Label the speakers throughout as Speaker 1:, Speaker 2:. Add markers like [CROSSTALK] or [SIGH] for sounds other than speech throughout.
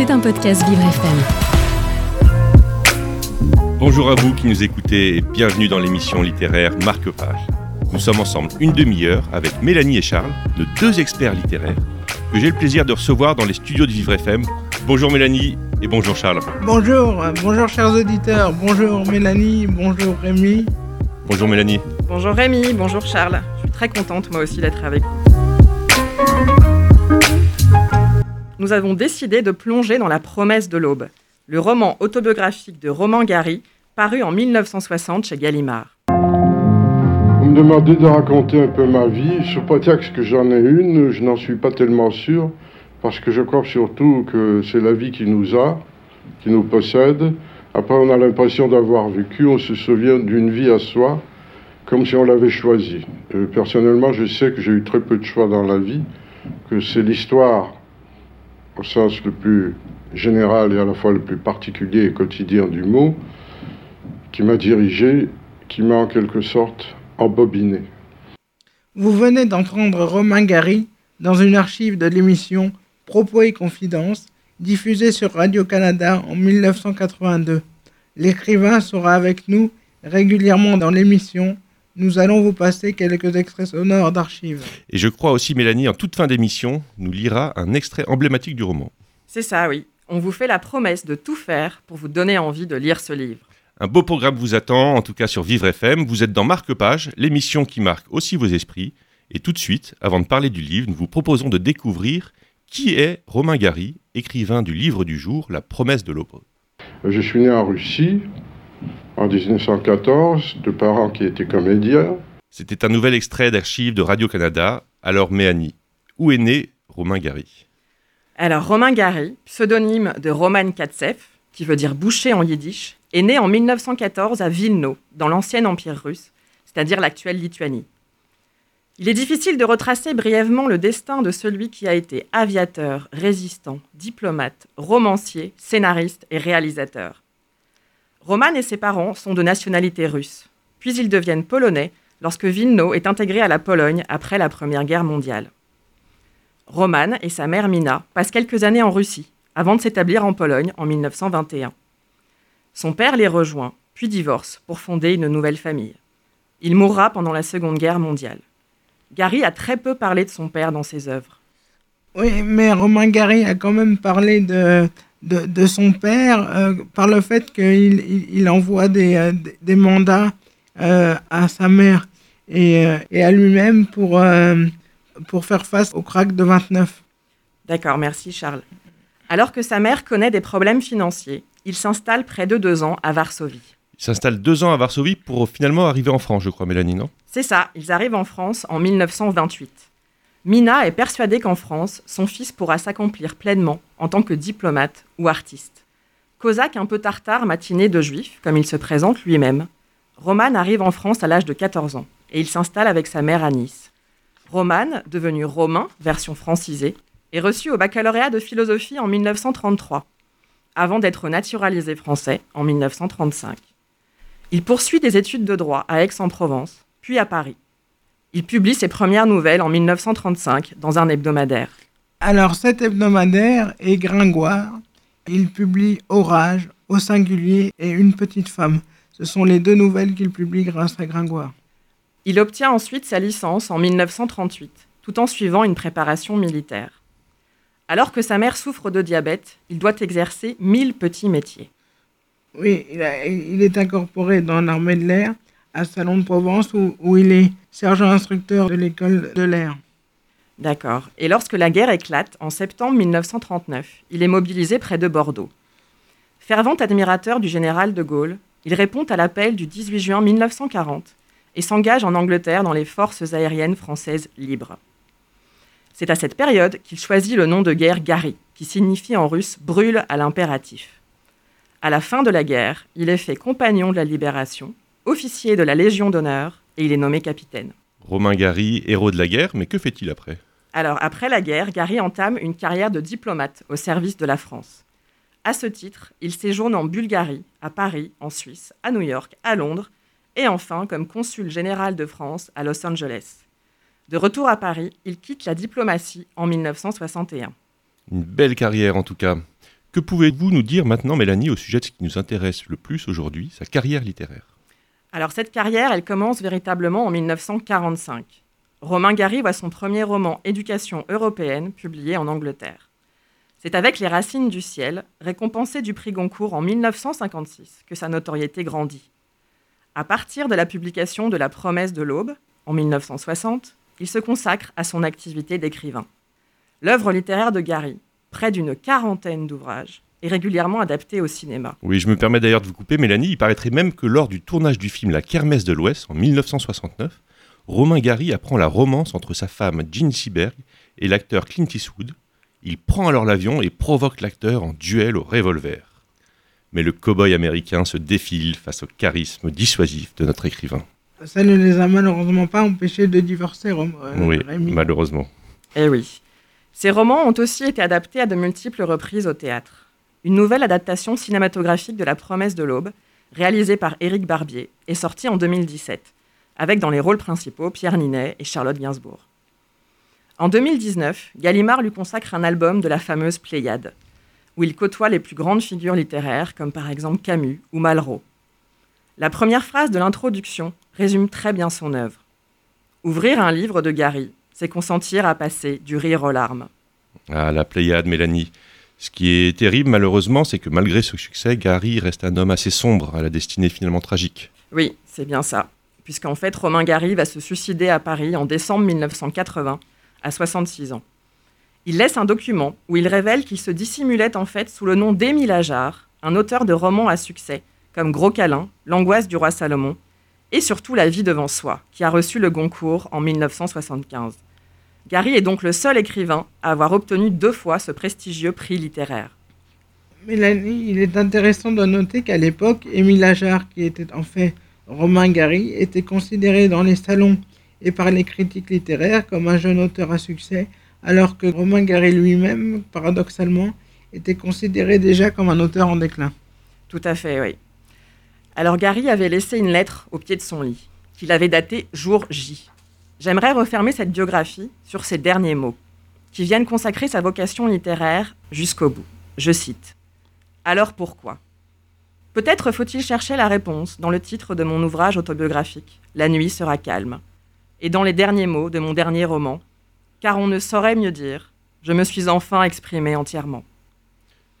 Speaker 1: C'est un podcast Vivre FM.
Speaker 2: Bonjour à vous qui nous écoutez et bienvenue dans l'émission littéraire Marque-Page. Nous sommes ensemble une demi-heure avec Mélanie et Charles, nos deux experts littéraires, que j'ai le plaisir de recevoir dans les studios de Vivre FM. Bonjour Mélanie et bonjour Charles.
Speaker 3: Bonjour, bonjour chers auditeurs, bonjour Mélanie, bonjour Rémi.
Speaker 2: Bonjour Mélanie.
Speaker 4: Bonjour Rémi, bonjour Charles. Je suis très contente moi aussi d'être avec vous. Nous avons décidé de plonger dans La promesse de l'aube, le roman autobiographique de Romain Gary, paru en 1960 chez Gallimard.
Speaker 5: Vous me demandez de raconter un peu ma vie, sous prétexte que j'en ai une, je n'en suis pas tellement sûr, parce que je crois surtout que c'est la vie qui nous a, qui nous possède. Après, on a l'impression d'avoir vécu, on se souvient d'une vie à soi, comme si on l'avait choisie. Euh, personnellement, je sais que j'ai eu très peu de choix dans la vie, que c'est l'histoire, au sens le plus général et à la fois le plus particulier et quotidien du mot, qui m'a dirigé, qui m'a en quelque sorte embobiné.
Speaker 3: Vous venez d'entendre Romain Gary dans une archive de l'émission Propos et Confidences, diffusée sur Radio-Canada en 1982. L'écrivain sera avec nous régulièrement dans l'émission. Nous allons vous passer quelques extraits sonores d'archives.
Speaker 2: Et je crois aussi Mélanie, en toute fin d'émission, nous lira un extrait emblématique du roman.
Speaker 4: C'est ça, oui. On vous fait la promesse de tout faire pour vous donner envie de lire ce livre.
Speaker 2: Un beau programme vous attend, en tout cas sur Vivre FM. Vous êtes dans Marque-Page, l'émission qui marque aussi vos esprits. Et tout de suite, avant de parler du livre, nous vous proposons de découvrir qui est Romain Gary, écrivain du livre du jour, La promesse de l'aube.
Speaker 5: Je suis né en Russie en 1914, de parents qui étaient comédiens.
Speaker 2: C'était un nouvel extrait d'archives de Radio-Canada. Alors Méanie, où est né Romain Gary?
Speaker 4: Alors Romain Gary, pseudonyme de Roman Katsev, qui veut dire boucher en yiddish, est né en 1914 à Vilno, dans l'ancien empire russe, c'est-à-dire l'actuelle Lituanie. Il est difficile de retracer brièvement le destin de celui qui a été aviateur, résistant, diplomate, romancier, scénariste et réalisateur. Roman et ses parents sont de nationalité russe, puis ils deviennent polonais lorsque Vilno est intégré à la Pologne après la Première Guerre mondiale. Roman et sa mère Mina passent quelques années en Russie, avant de s'établir en Pologne en 1921. Son père les rejoint, puis divorce pour fonder une nouvelle famille. Il mourra pendant la Seconde Guerre mondiale. Gary a très peu parlé de son père dans ses œuvres.
Speaker 3: Oui, mais Romain Gary a quand même parlé de, de, de son père euh, par le fait qu'il il, il envoie des, euh, des mandats euh, à sa mère et, euh, et à lui-même pour, euh, pour faire face au crack de 29.
Speaker 4: D'accord, merci Charles. Alors que sa mère connaît des problèmes financiers, il s'installe près de deux ans à Varsovie.
Speaker 2: Il s'installe deux ans à Varsovie pour finalement arriver en France, je crois, Mélanie, non?
Speaker 4: C'est ça, ils arrivent en France en 1928. Mina est persuadée qu'en France, son fils pourra s'accomplir pleinement en tant que diplomate ou artiste. Cosaque un peu tartare matiné de juif, comme il se présente lui-même, Roman arrive en France à l'âge de 14 ans et il s'installe avec sa mère à Nice. Roman, devenu romain, version francisée, est reçu au baccalauréat de philosophie en 1933, avant d'être naturalisé français en 1935. Il poursuit des études de droit à Aix-en-Provence, puis à Paris. Il publie ses premières nouvelles en 1935 dans un hebdomadaire.
Speaker 3: Alors cet hebdomadaire est Gringoire. Il publie Orage, Au singulier et Une petite femme. Ce sont les deux nouvelles qu'il publie grâce à Gringoire.
Speaker 4: Il obtient ensuite sa licence en 1938, tout en suivant une préparation militaire. Alors que sa mère souffre de diabète, il doit exercer mille petits métiers.
Speaker 3: Oui, il, a- il est incorporé dans l'armée de l'air à Salon de Provence où, il est sergent instructeur de l'école de l'air.
Speaker 4: D'accord. Et lorsque la guerre éclate, en septembre 1939, il est mobilisé près de Bordeaux. Fervent admirateur du général de Gaulle, il répond à l'appel du 18 juin 1940 et s'engage en Angleterre dans les forces aériennes françaises libres. C'est à cette période qu'il choisit le nom de guerre Gary, qui signifie en russe brûle à l'impératif. À la fin de la guerre, il est fait compagnon de la libération, officier de la Légion d'honneur et il est nommé capitaine.
Speaker 2: Romain Gary, héros de la guerre, mais que fait-il après?
Speaker 4: Alors, après la guerre, Gary entame une carrière de diplomate au service de la France. À ce titre, il séjourne en Bulgarie, à Paris, en Suisse, à New York, à Londres, et enfin comme consul général de France à Los Angeles. De retour à Paris, il quitte la diplomatie en 1961.
Speaker 2: Une belle carrière en tout cas. Que pouvez-vous nous dire maintenant, Mélanie, au sujet de ce qui nous intéresse le plus aujourd'hui, sa carrière littéraire?
Speaker 4: Alors cette carrière, elle commence véritablement en 1945. Romain Gary voit son premier roman Éducation européenne publié en Angleterre. C'est avec Les Racines du ciel, récompensé du prix Goncourt en 1956, que sa notoriété grandit. À partir de la publication de La promesse de l'aube, en 1960, il se consacre à son activité d'écrivain. L'œuvre littéraire de Gary, près d'une quarantaine d'ouvrages, est régulièrement adaptée au cinéma.
Speaker 2: Oui, je me permets d'ailleurs de vous couper, Mélanie. Il paraîtrait même que lors du tournage du film La Kermesse de l'Ouest, en 1969, Romain Gary apprend la romance entre sa femme Jean Seberg et l'acteur Clint Eastwood, il prend alors l'avion et provoque l'acteur en duel au revolver. Mais le cow-boy américain se défile face au charisme dissuasif de notre écrivain.
Speaker 3: Ça ne les a malheureusement pas empêchés de divorcer, Rom euh,
Speaker 2: oui,
Speaker 3: Rémi.
Speaker 2: malheureusement.
Speaker 4: Eh oui. Ces romans ont aussi été adaptés à de multiples reprises au théâtre. Une nouvelle adaptation cinématographique de La promesse de l'aube, réalisée par Éric Barbier, est sortie en 2017, avec dans les rôles principaux Pierre Ninet et Charlotte Gainsbourg. En 2019, Gallimard lui consacre un album de la fameuse Pléiade, où il côtoie les plus grandes figures littéraires, comme par exemple Camus ou Malraux. La première phrase de l'introduction résume très bien son œuvre. Ouvrir un livre de Gary, c'est consentir à passer du rire aux larmes.
Speaker 2: Ah, la Pléiade, Mélanie. Ce qui est terrible, malheureusement, c'est que malgré ce succès, Gary reste un homme assez sombre, à la destinée finalement tragique.
Speaker 4: Oui, c'est bien ça. Puisqu'en fait, Romain Gary va se suicider à Paris en décembre 1980 à 66 ans. Il laisse un document où il révèle qu'il se dissimulait en fait sous le nom d'Émile Ajar, un auteur de romans à succès, comme Gros câlin, L'angoisse du roi Salomon, et surtout La vie devant soi, qui a reçu le Goncourt en 1975. Gary est donc le seul écrivain à avoir obtenu deux fois ce prestigieux prix littéraire.
Speaker 3: Mélanie, il est intéressant de noter qu'à l'époque, Émile Ajar, qui était en fait Romain Gary, était considéré dans les salons et par les critiques littéraires comme un jeune auteur à succès, alors que Romain Gary lui-même, paradoxalement, était considéré déjà comme un auteur en déclin.
Speaker 4: Tout à fait, oui. Alors Gary avait laissé une lettre au pied de son lit, qu'il avait datée jour J. J'aimerais refermer cette biographie sur ces derniers mots, qui viennent consacrer sa vocation littéraire jusqu'au bout. Je cite. Alors pourquoi? Peut-être faut-il chercher la réponse dans le titre de mon ouvrage autobiographique, La nuit sera calme, et dans les derniers mots de mon dernier roman, car on ne saurait mieux dire, je me suis enfin exprimé entièrement.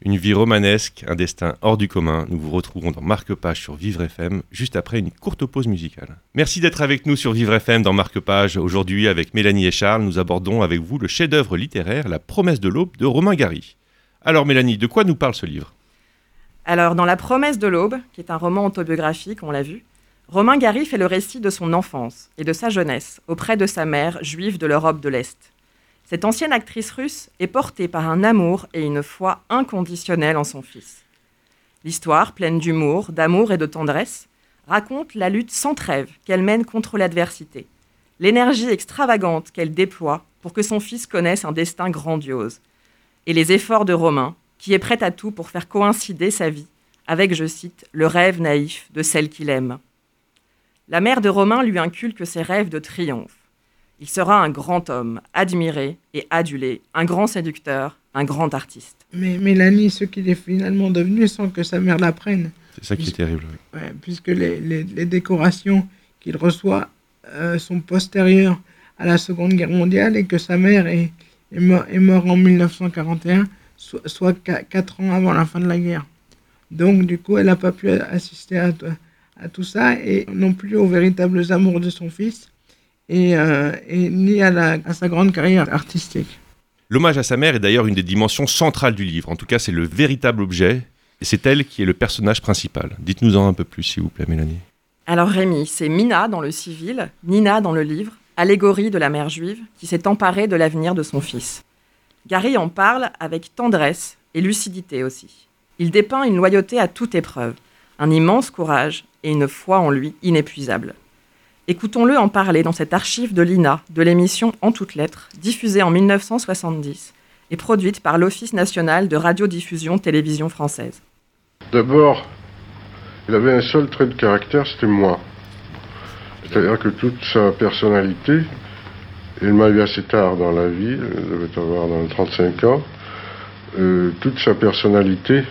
Speaker 2: Une vie romanesque, un destin hors du commun. Nous vous retrouvons dans Marque-Page sur Vivre FM, juste après une courte pause musicale. Merci d'être avec nous sur Vivre FM dans Marque-Page. Aujourd'hui, avec Mélanie et Charles, nous abordons avec vous le chef-d'œuvre littéraire La promesse de l'aube de Romain Gary. Alors Mélanie, de quoi nous parle ce livre?
Speaker 4: Alors, dans La promesse de l'aube, qui est un roman autobiographique, on l'a vu, Romain Gary fait le récit de son enfance et de sa jeunesse auprès de sa mère juive de l'Europe de l'Est. Cette ancienne actrice russe est portée par un amour et une foi inconditionnelle en son fils. L'histoire, pleine d'humour, d'amour et de tendresse, raconte la lutte sans trêve qu'elle mène contre l'adversité, l'énergie extravagante qu'elle déploie pour que son fils connaisse un destin grandiose, et les efforts de Romain, qui est prêt à tout pour faire coïncider sa vie avec, je cite, le rêve naïf de celle qu'il aime. La mère de Romain lui inculque ses rêves de triomphe. Il sera un grand homme, admiré et adulé, un grand séducteur, un grand artiste.
Speaker 3: Mais Mélanie, ce qu'il est finalement devenu sans que sa mère l'apprenne.
Speaker 2: C'est ça qui est terrible. oui.
Speaker 3: Ouais, puisque les, les- les décorations qu'il reçoit euh, sont postérieures à la Seconde Guerre mondiale et que sa mère est, est, mort- est morte en 1941, so- soit 4 ans avant la fin de la guerre. Donc, du coup, elle n'a pas pu assister à tout ça et non plus aux véritables amours de son fils et, euh, et à, la- à sa grande carrière artistique.
Speaker 2: L'hommage à sa mère est d'ailleurs une des dimensions centrales du livre. En tout cas, c'est le véritable objet. Et c'est elle qui est le personnage principal. Dites-nous en un peu plus, s'il vous plaît, Mélanie.
Speaker 4: Alors Rémi, c'est Mina dans le civil, Nina dans le livre, allégorie de la mère juive qui s'est emparée de l'avenir de son fils. Gary en parle avec tendresse et lucidité aussi. Il dépeint une loyauté à toute épreuve, un immense courage et une foi en lui inépuisable. Écoutons-le en parler dans cette archive de l'INA de l'émission En toutes lettres, diffusée en 1970 et produite par l'Office national de radiodiffusion télévision française.
Speaker 5: D'abord, il avait un seul trait de caractère, c'était moi. C'est-à-dire que toute sa personnalité, il m'a eu assez tard dans la vie, il devait avoir dans les 35 ans, euh, toute sa personnalité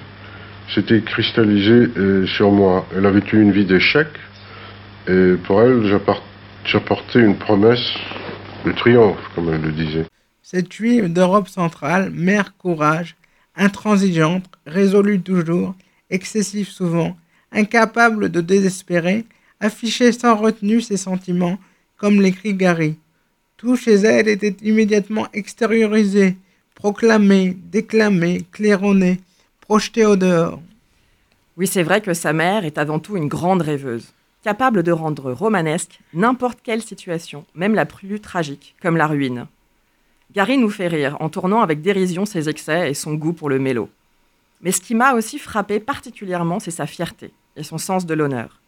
Speaker 5: s'était cristallisée euh, sur moi. Elle avait eu une vie d'échec, et pour elle, j'apportais une promesse de triomphe, comme elle le disait.
Speaker 3: Cette juive d'Europe centrale, mère courage, intransigeante, résolue toujours, excessive souvent, incapable de désespérer, affichait sans retenue ses sentiments, comme l'écrit Gary. Tout chez elle était immédiatement extériorisé, proclamé, déclamé, claironné, projeté au dehors.
Speaker 4: Oui, c'est vrai que sa mère est avant tout une grande rêveuse, capable de rendre romanesque n'importe quelle situation, même la plus tragique, comme la ruine. Gary nous fait rire en tournant avec dérision ses excès et son goût pour le mélo. Mais ce qui m'a aussi frappé particulièrement, c'est sa fierté et son sens de l'honneur.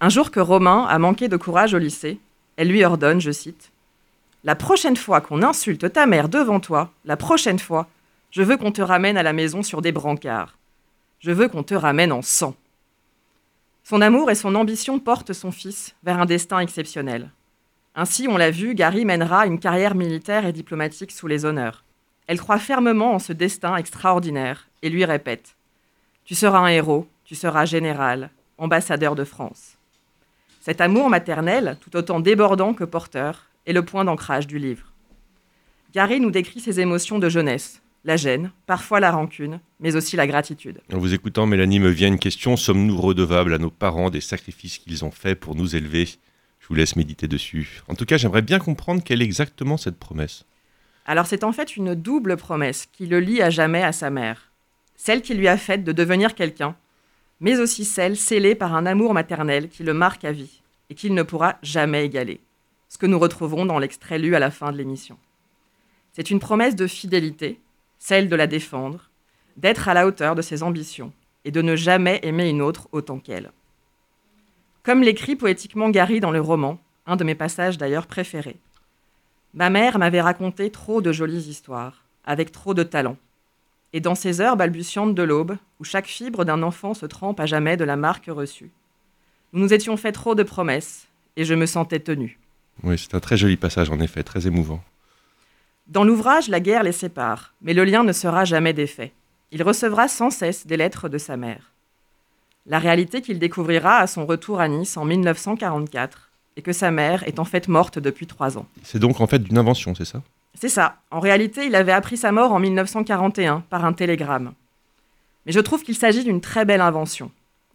Speaker 4: Un jour que Romain a manqué de courage au lycée, elle lui ordonne, je cite, La prochaine fois qu'on insulte ta mère devant toi, la prochaine fois, je veux qu'on te ramène à la maison sur des brancards. Je veux qu'on te ramène en sang. Son amour et son ambition portent son fils vers un destin exceptionnel. Ainsi, on l'a vu, Gary mènera une carrière militaire et diplomatique sous les honneurs. Elle croit fermement en ce destin extraordinaire et lui répète Tu seras un héros, tu seras général, ambassadeur de France. Cet amour maternel, tout autant débordant que porteur, est le point d'ancrage du livre. Gary nous décrit ses émotions de jeunesse, la gêne, parfois la rancune, mais aussi la gratitude.
Speaker 2: En vous écoutant, Mélanie, me vient une question. Sommes-nous redevables à nos parents des sacrifices qu'ils ont faits pour nous élever? Je vous laisse méditer dessus. En tout cas, j'aimerais bien comprendre quelle est exactement cette promesse.
Speaker 4: Alors c'est en fait une double promesse qui le lie à jamais à sa mère. Celle qui lui a faite de devenir quelqu'un, mais aussi celle scellée par un amour maternel qui le marque à vie et qu'il ne pourra jamais égaler. Ce que nous retrouverons dans l'extrait lu à la fin de l'émission. C'est une promesse de fidélité, celle de la défendre, d'être à la hauteur de ses ambitions et de ne jamais aimer une autre autant qu'elle. Comme l'écrit poétiquement Gary dans le roman, un de mes passages d'ailleurs préférés. Ma mère m'avait raconté trop de jolies histoires, avec trop de talent. Et dans ces heures balbutiantes de l'aube, où chaque fibre d'un enfant se trempe à jamais de la marque reçue, nous nous étions fait trop de promesses, et je me sentais tenu.
Speaker 2: Oui, c'est un très joli passage, en effet, très émouvant.
Speaker 4: Dans l'ouvrage, la guerre les sépare, mais le lien ne sera jamais défait. Il recevra sans cesse des lettres de sa mère. La réalité qu'il découvrira à son retour à Nice en 1944 est que sa mère est en fait morte depuis trois ans.
Speaker 2: C'est donc en fait d'une invention, c'est ça?
Speaker 4: C'est ça. En réalité, il avait appris sa mort en 1941 par un télégramme. Mais je trouve qu'il s'agit d'une très belle invention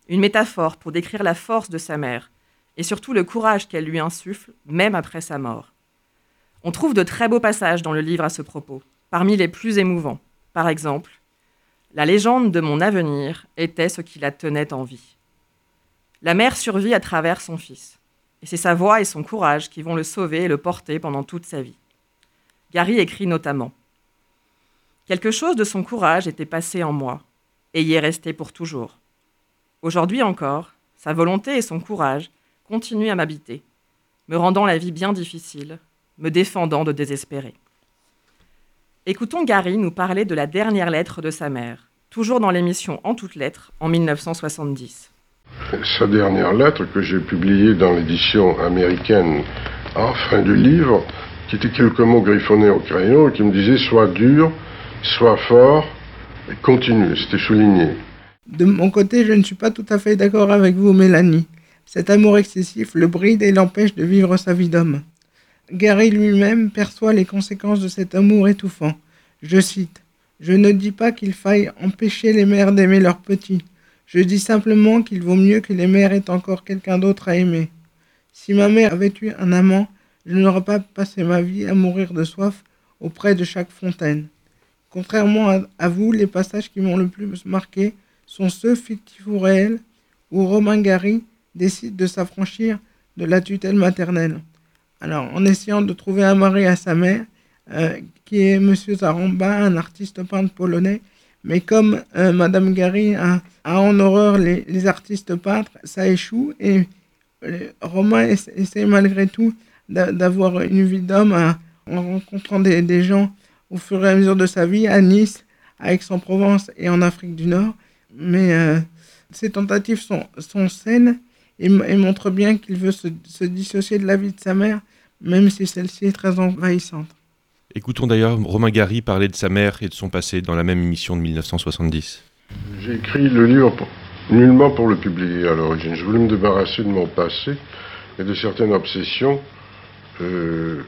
Speaker 4: une métaphore pour décrire la force de sa mère, et surtout le courage qu'elle lui insuffle, même après sa mort. On trouve de très beaux passages dans le livre à ce propos, parmi les plus émouvants. Par exemple, La légende de mon avenir était ce qui la tenait en vie. La mère survit à travers son fils, et c'est sa voix et son courage qui vont le sauver et le porter pendant toute sa vie. Gary écrit notamment Quelque chose de son courage était passé en moi, et y est resté pour toujours. Aujourd'hui encore, sa volonté et son courage continuent à m'habiter, me rendant la vie bien difficile, me défendant de désespérer. Écoutons Gary nous parler de la dernière lettre de sa mère, toujours dans l'émission En toutes lettres en 1970.
Speaker 5: Sa dernière lettre que j'ai publiée dans l'édition américaine en fin du livre, qui était quelques mots griffonnés au crayon et qui me disait Sois dur, sois fort et continue. C'était souligné.
Speaker 3: De mon côté, je ne suis pas tout à fait d'accord avec vous, Mélanie. Cet amour excessif le bride et l'empêche de vivre sa vie d'homme. Gary lui-même perçoit les conséquences de cet amour étouffant. Je cite Je ne dis pas qu'il faille empêcher les mères d'aimer leurs petits. Je dis simplement qu'il vaut mieux que les mères aient encore quelqu'un d'autre à aimer. Si ma mère avait eu un amant, je n'aurais pas passé ma vie à mourir de soif auprès de chaque fontaine. Contrairement à, vous, les passages qui m'ont le plus marqué sont ceux fictifs ou réels où Romain Gary décide de s'affranchir de la tutelle maternelle. Alors, en essayant de trouver un mari à sa mère, euh, qui est M. Zaramba, un artiste peintre polonais, mais comme euh, Madame Gary a, en horreur les, artistes peintres, ça échoue et euh, Romain essaie malgré tout d'avoir une vie d'homme en rencontrant des, gens au fur et à mesure de sa vie à Nice, à Aix-en-Provence et en Afrique du Nord mais ces tentatives sont, sont saines et, montrent bien qu'il veut se, dissocier de la vie de sa mère, même si celle-ci est très envahissante.
Speaker 2: Écoutons d'ailleurs Romain Gary parler de sa mère et de son passé dans la même émission de 1970.
Speaker 5: J'ai écrit le livre nullement pour le publier à l'origine. Je voulais me débarrasser de mon passé et de certaines obsessions euh,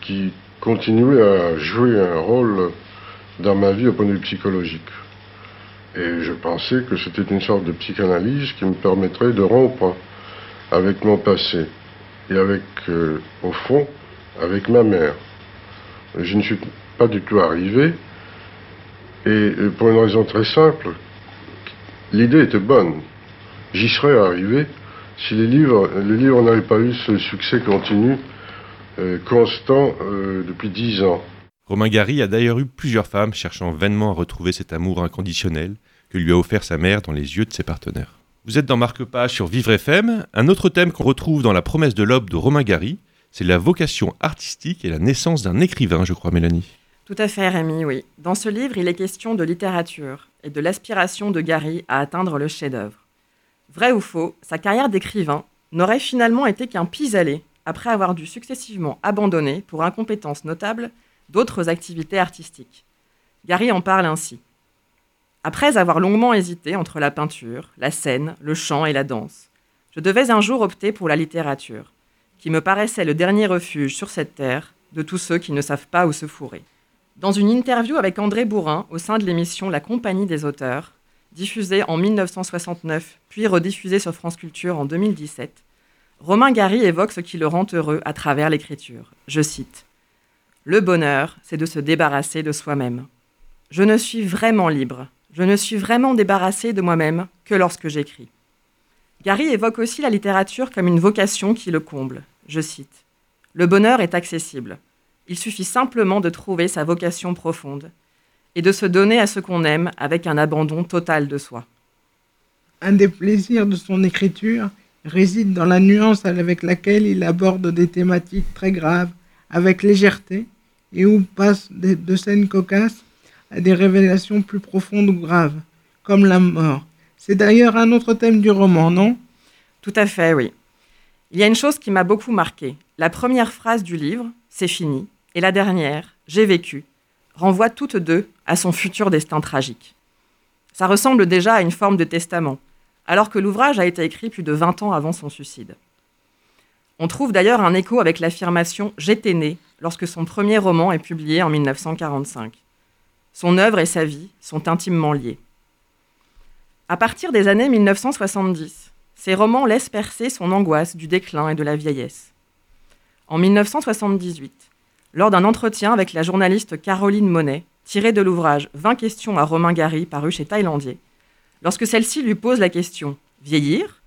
Speaker 5: qui continuaient à jouer un rôle dans ma vie au point de vue psychologique. Et je pensais que c'était une sorte de psychanalyse qui me permettrait de rompre avec mon passé et avec, euh, au fond, avec ma mère. Je ne suis pas du tout arrivé, et pour une raison très simple, l'idée était bonne. J'y serais arrivé si les livres, les livres n'avaient pas eu ce succès continu, euh, constant, euh, depuis dix ans.
Speaker 2: Romain Gary a d'ailleurs eu plusieurs femmes cherchant vainement à retrouver cet amour inconditionnel que lui a offert sa mère dans les yeux de ses partenaires. Vous êtes dans Marque-Page sur Vivre FM. Un autre thème qu'on retrouve dans La promesse de l'aube de Romain Gary, c'est la vocation artistique et la naissance d'un écrivain, je crois, Mélanie.
Speaker 4: Tout à fait, Rémi, oui. Dans ce livre, il est question de littérature et de l'aspiration de Gary à atteindre le chef-d'œuvre. Vrai ou faux, sa carrière d'écrivain n'aurait finalement été qu'un pis-aller après avoir dû successivement abandonner, pour incompétence notable, d'autres activités artistiques. Gary en parle ainsi. Après avoir longuement hésité entre la peinture, la scène, le chant et la danse, je devais un jour opter pour la littérature, qui me paraissait le dernier refuge sur cette terre de tous ceux qui ne savent pas où se fourrer. Dans une interview avec André Bourrin au sein de l'émission La Compagnie des auteurs, diffusée en 1969 puis rediffusée sur France Culture en 2017, Romain Gary évoque ce qui le rend heureux à travers l'écriture. Je cite Le bonheur, c'est de se débarrasser de soi-même. Je ne suis vraiment libre, je ne suis vraiment débarrassé de moi-même que lorsque j'écris. Gary évoque aussi la littérature comme une vocation qui le comble. Je cite Le bonheur est accessible. Il suffit simplement de trouver sa vocation profonde et de se donner à ce qu'on aime avec un abandon total de soi.
Speaker 3: Un des plaisirs de son écriture réside dans la nuance avec laquelle il aborde des thématiques très graves avec légèreté et où passe de scènes cocasses à des révélations plus profondes ou graves, comme la mort. C'est d'ailleurs un autre thème du roman, non?
Speaker 4: Tout à fait, oui. Il y a une chose qui m'a beaucoup marqué. La première phrase du livre, c'est fini, et la dernière, j'ai vécu, renvoie toutes deux à son futur destin tragique. Ça ressemble déjà à une forme de testament, alors que l'ouvrage a été écrit plus de 20 ans avant son suicide. On trouve d'ailleurs un écho avec l'affirmation J'étais né lorsque son premier roman est publié en 1945. Son œuvre et sa vie sont intimement liés. À partir des années 1970, ses romans laissent percer son angoisse du déclin et de la vieillesse. En 1978, lors d'un entretien avec la journaliste Caroline Monet, tiré de l'ouvrage 20 questions à Romain Gary paru chez Thaïlandier, lorsque celle-ci lui pose la question Vieillir?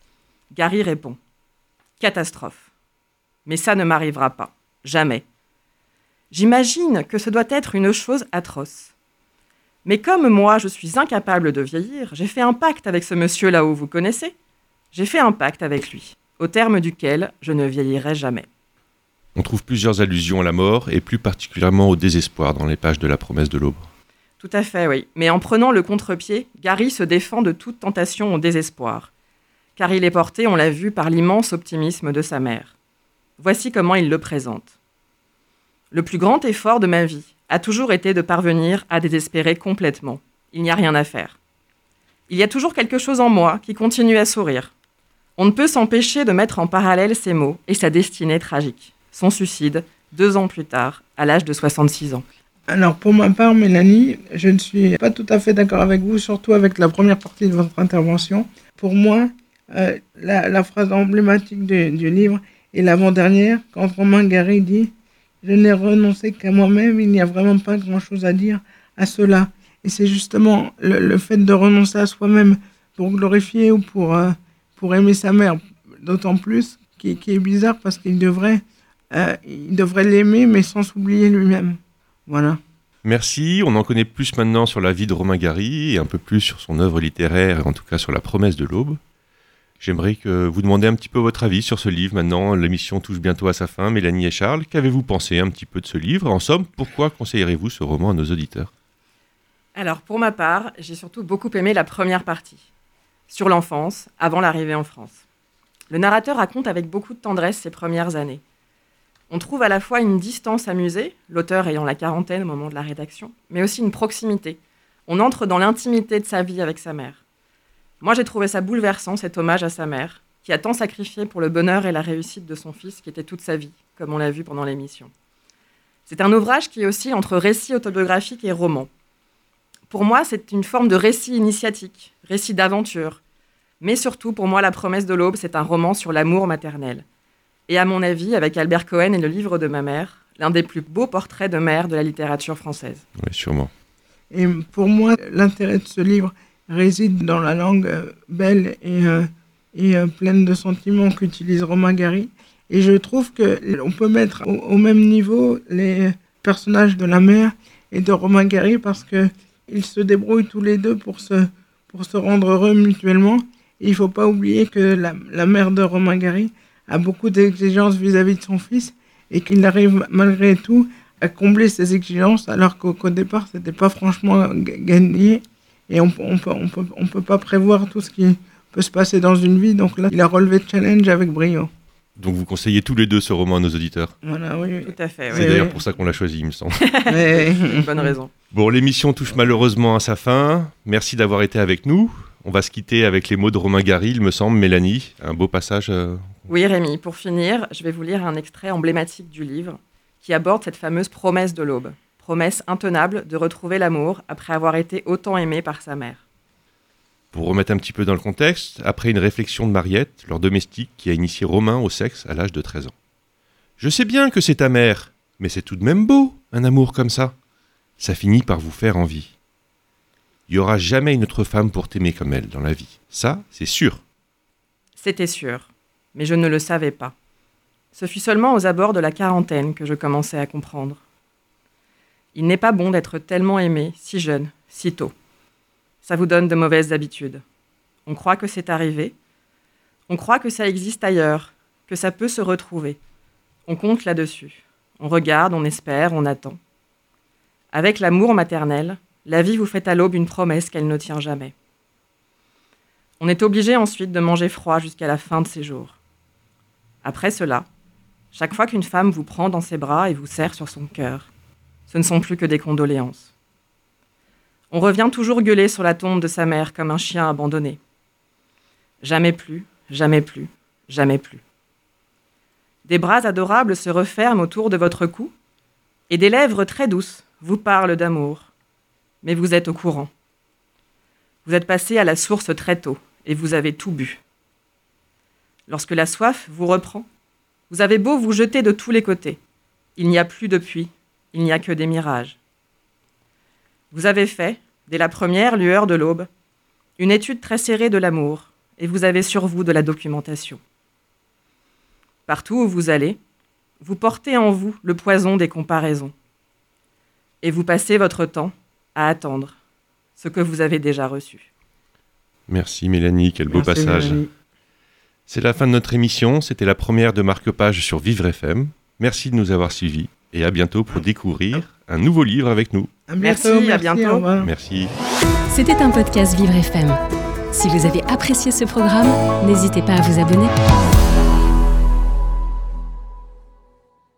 Speaker 4: Gary répond Catastrophe. Mais ça ne m'arrivera pas. Jamais. J'imagine que ce doit être une chose atroce. Mais comme moi, je suis incapable de vieillir, j'ai fait un pacte avec ce monsieur là-haut, vous connaissez J'ai fait un pacte avec lui, au terme duquel je ne vieillirai jamais.
Speaker 2: On trouve plusieurs allusions à la mort et plus particulièrement au désespoir dans les pages de la promesse de l'aube.
Speaker 4: Tout à fait, oui. Mais en prenant le contre-pied, Gary se défend de toute tentation au désespoir. Car il est porté, on l'a vu, par l'immense optimisme de sa mère. Voici comment il le présente. Le plus grand effort de ma vie, a toujours été de parvenir à désespérer complètement. Il n'y a rien à faire. Il y a toujours quelque chose en moi qui continue à sourire. On ne peut s'empêcher de mettre en parallèle ces mots et sa destinée tragique, son suicide, deux ans plus tard, à l'âge de 66 ans.
Speaker 3: Alors pour ma part, Mélanie, je ne suis pas tout à fait d'accord avec vous, surtout avec la première partie de votre intervention. Pour moi, euh, la, phrase emblématique du livre est l'avant-dernière, quand Romain Gary dit je n'ai renoncé qu'à moi-même, il n'y a vraiment pas grand-chose à dire à cela. Et c'est justement le, fait de renoncer à soi-même pour glorifier ou pour, euh, pour aimer sa mère, d'autant plus, qui, est bizarre parce qu'il devrait, euh, devrait l'aimer, mais sans s'oublier lui-même. Voilà.
Speaker 2: Merci. On en connaît plus maintenant sur la vie de Romain Gary et un peu plus sur son œuvre littéraire, en tout cas sur la promesse de l'aube. J'aimerais que vous demandiez un petit peu votre avis sur ce livre. Maintenant, l'émission touche bientôt à sa fin. Mélanie et Charles, qu'avez-vous pensé un petit peu de ce livre? En somme, pourquoi conseillerez-vous ce roman à nos auditeurs?
Speaker 4: Alors, pour ma part, j'ai surtout beaucoup aimé la première partie, sur l'enfance, avant l'arrivée en France. Le narrateur raconte avec beaucoup de tendresse ses premières années. On trouve à la fois une distance amusée, l'auteur ayant la quarantaine au moment de la rédaction, mais aussi une proximité. On entre dans l'intimité de sa vie avec sa mère. Moi, j'ai trouvé ça bouleversant, cet hommage à sa mère, qui a tant sacrifié pour le bonheur et la réussite de son fils, qui était toute sa vie, comme on l'a vu pendant l'émission. C'est un ouvrage qui est aussi entre récit autobiographique et roman. Pour moi, c'est une forme de récit initiatique, récit d'aventure. Mais surtout, pour moi, La promesse de l'aube, c'est un roman sur l'amour maternel. Et à mon avis, avec Albert Cohen et le livre de ma mère, l'un des plus beaux portraits de mère de la littérature française.
Speaker 2: Oui, sûrement.
Speaker 3: Et pour moi, l'intérêt de ce livre réside dans la langue euh, belle et, euh, et euh, pleine de sentiments qu'utilise Romain Gary. Et je trouve qu'on peut mettre au, même niveau les personnages de la mère et de Romain Gary parce qu'ils se débrouillent tous les deux pour se, pour se rendre heureux mutuellement. Et il faut pas oublier que la, la mère de Romain Gary a beaucoup d'exigences vis-à-vis de son fils et qu'il arrive malgré tout à combler ses exigences alors qu'au qu départ, ce n'était pas franchement gagné. Et on ne on peut, on peut, on peut pas prévoir tout ce qui peut se passer dans une vie. Donc là, il a relevé le challenge avec brio.
Speaker 2: Donc vous conseillez tous les deux ce roman à nos auditeurs
Speaker 3: Voilà, oui. oui.
Speaker 4: Tout à fait.
Speaker 2: C'est
Speaker 4: oui.
Speaker 2: d'ailleurs pour ça qu'on l'a choisi, il me semble. [LAUGHS]
Speaker 3: Mais-
Speaker 4: Bonne raison.
Speaker 2: Bon, l'émission touche malheureusement à sa fin. Merci d'avoir été avec nous. On va se quitter avec les mots de Romain Gary, il me semble. Mélanie, un beau passage. euh,
Speaker 4: Oui, Rémi, pour finir, je vais vous lire un extrait emblématique du livre qui aborde cette fameuse promesse de l'aube. Promesse intenable de retrouver l'amour après avoir été autant aimé par sa mère.
Speaker 2: Pour remettre un petit peu dans le contexte, après une réflexion de Mariette, leur domestique qui a initié Romain au sexe à l'âge de 13 ans. Je sais bien que c'est ta mère, mais c'est tout de même beau, un amour comme ça. Ça finit par vous faire envie. Il n'y aura jamais une autre femme pour t'aimer comme elle dans la vie. Ça, c'est sûr.
Speaker 4: C'était sûr, mais je ne le savais pas. Ce fut seulement aux abords de la quarantaine que je commençais à comprendre. Il n'est pas bon d'être tellement aimé si jeune, si tôt. Ça vous donne de mauvaises habitudes. On croit que c'est arrivé. On croit que ça existe ailleurs, que ça peut se retrouver. On compte là-dessus. On regarde, on espère, on attend. Avec l'amour maternel, la vie vous fait à l'aube une promesse qu'elle ne tient jamais. On est obligé ensuite de manger froid jusqu'à la fin de ses jours. Après cela, chaque fois qu'une femme vous prend dans ses bras et vous serre sur son cœur, ce ne sont plus que des condoléances. On revient toujours gueuler sur la tombe de sa mère comme un chien abandonné. Jamais plus, jamais plus, jamais plus. Des bras adorables se referment autour de votre cou et des lèvres très douces vous parlent d'amour. Mais vous êtes au courant. Vous êtes passé à la source très tôt et vous avez tout bu. Lorsque la soif vous reprend, vous avez beau vous jeter de tous les côtés. Il n'y a plus de puits, il n'y a que des mirages. Vous avez fait, dès la première lueur de l'aube, une étude très serrée de l'amour, et vous avez sur vous de la documentation. Partout où vous allez, vous portez en vous le poison des comparaisons. Et vous passez votre temps à attendre ce que vous avez déjà reçu.
Speaker 2: Merci Mélanie, quel beau
Speaker 3: Merci,
Speaker 2: passage.
Speaker 3: Mélanie.
Speaker 2: C'est la fin de notre émission. C'était la première de Marque Page sur Vivre FM. Merci de nous avoir suivis et à bientôt pour découvrir un nouveau livre avec nous.
Speaker 3: À
Speaker 4: Merci, à bientôt.
Speaker 2: Merci.
Speaker 1: C'était un podcast Vivre FM. Si vous avez apprécié ce programme, n'hésitez pas à vous abonner.